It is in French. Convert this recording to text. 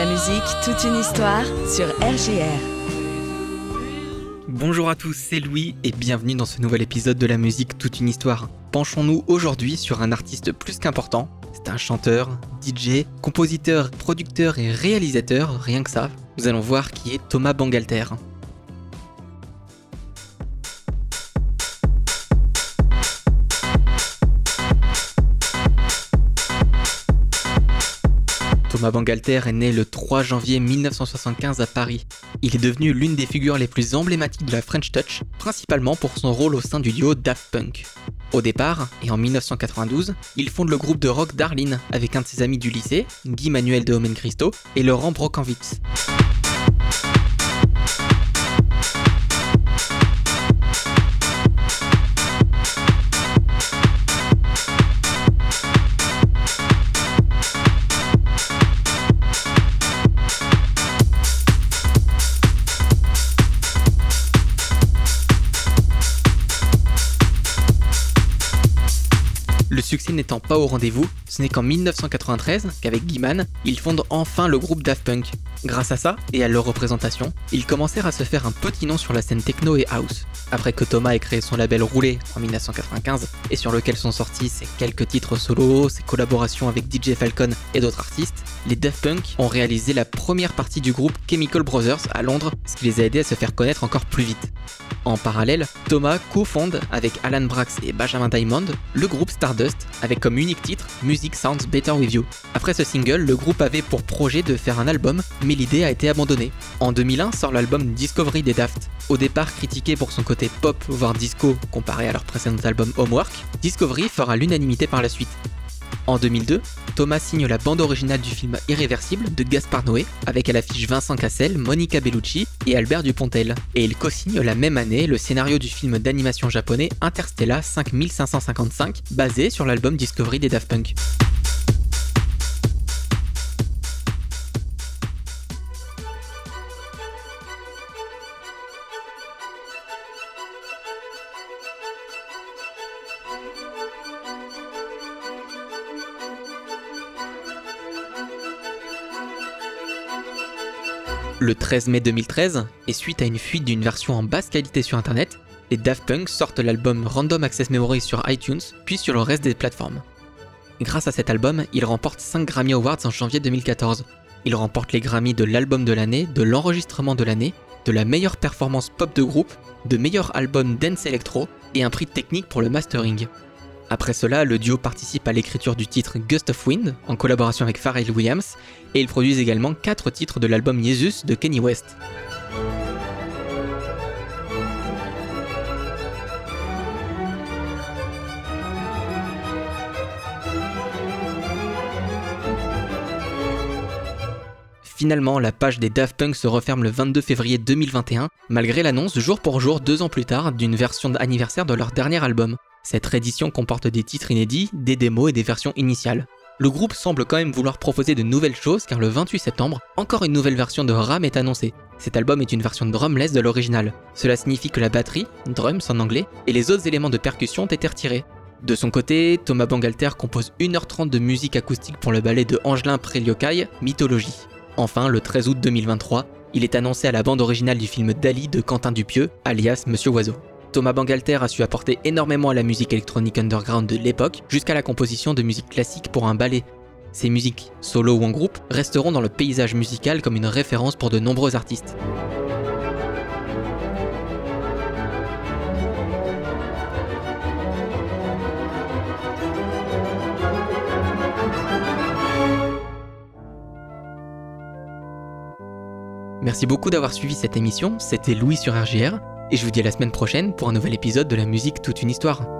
la musique, toute une histoire sur RGR. Bonjour à tous, c'est Louis et bienvenue dans ce nouvel épisode de la musique Toute une histoire. Penchons-nous aujourd'hui sur un artiste plus qu'important. C'est un chanteur, DJ, compositeur, producteur et réalisateur, rien que ça. Nous allons voir qui est Thomas Bangalter. Thomas Bangalter est né le 3 janvier 1975 à Paris. Il est devenu l'une des figures les plus emblématiques de la French Touch, principalement pour son rôle au sein du duo Daft Punk. Au départ, et en 1992, il fonde le groupe de rock Darlene avec un de ses amis du lycée, Guy Manuel de Homen Christo, et Laurent Brocanwitz. Le succès n'étant pas au rendez-vous, ce n'est qu'en 1993 qu'avec Guiman, ils fondent enfin le groupe Daft Punk. Grâce à ça, et à leur représentation, ils commencèrent à se faire un petit nom sur la scène techno et house. Après que Thomas ait créé son label Roulé en 1995, et sur lequel sont sortis ses quelques titres solo, ses collaborations avec DJ Falcon et d'autres artistes, les Daft Punk ont réalisé la première partie du groupe Chemical Brothers à Londres, ce qui les a aidés à se faire connaître encore plus vite. En parallèle, Thomas co-fonde avec Alan Brax et Benjamin Diamond le groupe Stardust avec comme unique titre Music Sounds Better With You. Après ce single, le groupe avait pour projet de faire un album, mais l'idée a été abandonnée. En 2001 sort l'album Discovery des Daft. Au départ critiqué pour son côté pop voire disco comparé à leur précédent album Homework, Discovery fera l'unanimité par la suite. En 2002, Thomas signe la bande originale du film Irréversible de Gaspard Noé, avec à l'affiche Vincent Cassel, Monica Bellucci et Albert Dupontel. Et il co-signe la même année le scénario du film d'animation japonais Interstellar 5555, basé sur l'album Discovery des Daft Punk. Le 13 mai 2013, et suite à une fuite d'une version en basse qualité sur internet, les Daft Punk sortent l'album Random Access Memory sur iTunes, puis sur le reste des plateformes. Grâce à cet album, ils remportent 5 Grammy Awards en janvier 2014. Ils remportent les Grammy de l'album de l'année, de l'enregistrement de l'année, de la meilleure performance pop de groupe, de meilleur album dance electro et un prix technique pour le mastering. Après cela, le duo participe à l'écriture du titre Gust of Wind en collaboration avec Pharrell Williams et ils produisent également 4 titres de l'album Jesus de Kenny West. Finalement, la page des Daft Punk se referme le 22 février 2021, malgré l'annonce jour pour jour, deux ans plus tard, d'une version d'anniversaire de leur dernier album. Cette réédition comporte des titres inédits, des démos et des versions initiales. Le groupe semble quand même vouloir proposer de nouvelles choses car le 28 septembre, encore une nouvelle version de RAM est annoncée. Cet album est une version drumless de l'original. Cela signifie que la batterie, drums en anglais, et les autres éléments de percussion ont été retirés. De son côté, Thomas Bangalter compose 1h30 de musique acoustique pour le ballet de Angelin Préliocaille, Mythologie. Enfin, le 13 août 2023, il est annoncé à la bande originale du film Dali de Quentin Dupieux, alias Monsieur Oiseau. Thomas Bangalter a su apporter énormément à la musique électronique underground de l'époque, jusqu'à la composition de musique classique pour un ballet. Ces musiques, solo ou en groupe, resteront dans le paysage musical comme une référence pour de nombreux artistes. Merci beaucoup d'avoir suivi cette émission, c'était Louis sur RGR, et je vous dis à la semaine prochaine pour un nouvel épisode de la musique Toute une histoire.